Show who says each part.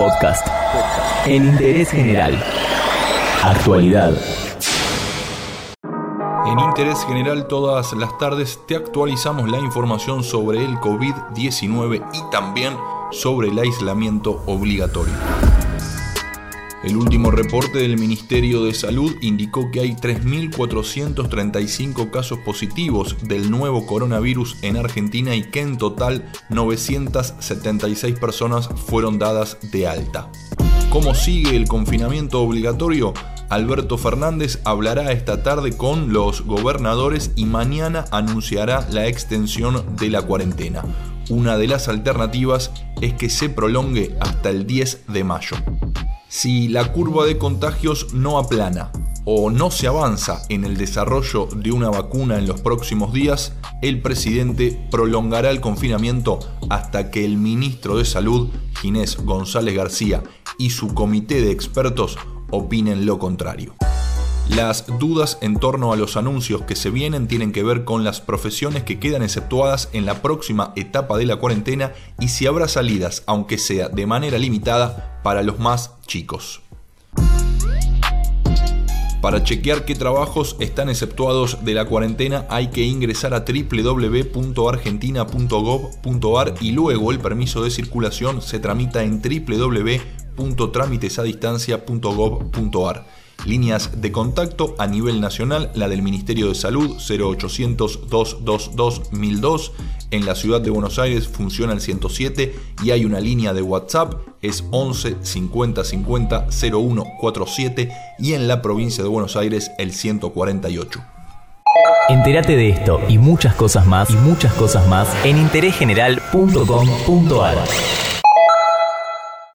Speaker 1: Podcast. En interés general. Actualidad.
Speaker 2: En Interés General todas las tardes te actualizamos la información sobre el COVID-19 y también sobre el aislamiento obligatorio. El último reporte del Ministerio de Salud indicó que hay 3.435 casos positivos del nuevo coronavirus en Argentina y que en total 976 personas fueron dadas de alta. ¿Cómo sigue el confinamiento obligatorio? Alberto Fernández hablará esta tarde con los gobernadores y mañana anunciará la extensión de la cuarentena. Una de las alternativas es que se prolongue hasta el 10 de mayo. Si la curva de contagios no aplana o no se avanza en el desarrollo de una vacuna en los próximos días, el presidente prolongará el confinamiento hasta que el ministro de Salud, Ginés González García, y su comité de expertos opinen lo contrario. Las dudas en torno a los anuncios que se vienen tienen que ver con las profesiones que quedan exceptuadas en la próxima etapa de la cuarentena y si habrá salidas, aunque sea de manera limitada, para los más chicos. Para chequear qué trabajos están exceptuados de la cuarentena hay que ingresar a www.argentina.gov.ar y luego el permiso de circulación se tramita en www.trámitesadistancia.gov.ar. Líneas de contacto a nivel nacional, la del Ministerio de Salud 0800 222 1002. En la ciudad de Buenos Aires funciona el 107 y hay una línea de WhatsApp, es 11 50 50 0147 y en la provincia de Buenos Aires el 148.
Speaker 1: Entérate de esto y muchas cosas más y muchas cosas más en interésgeneral.com.ar.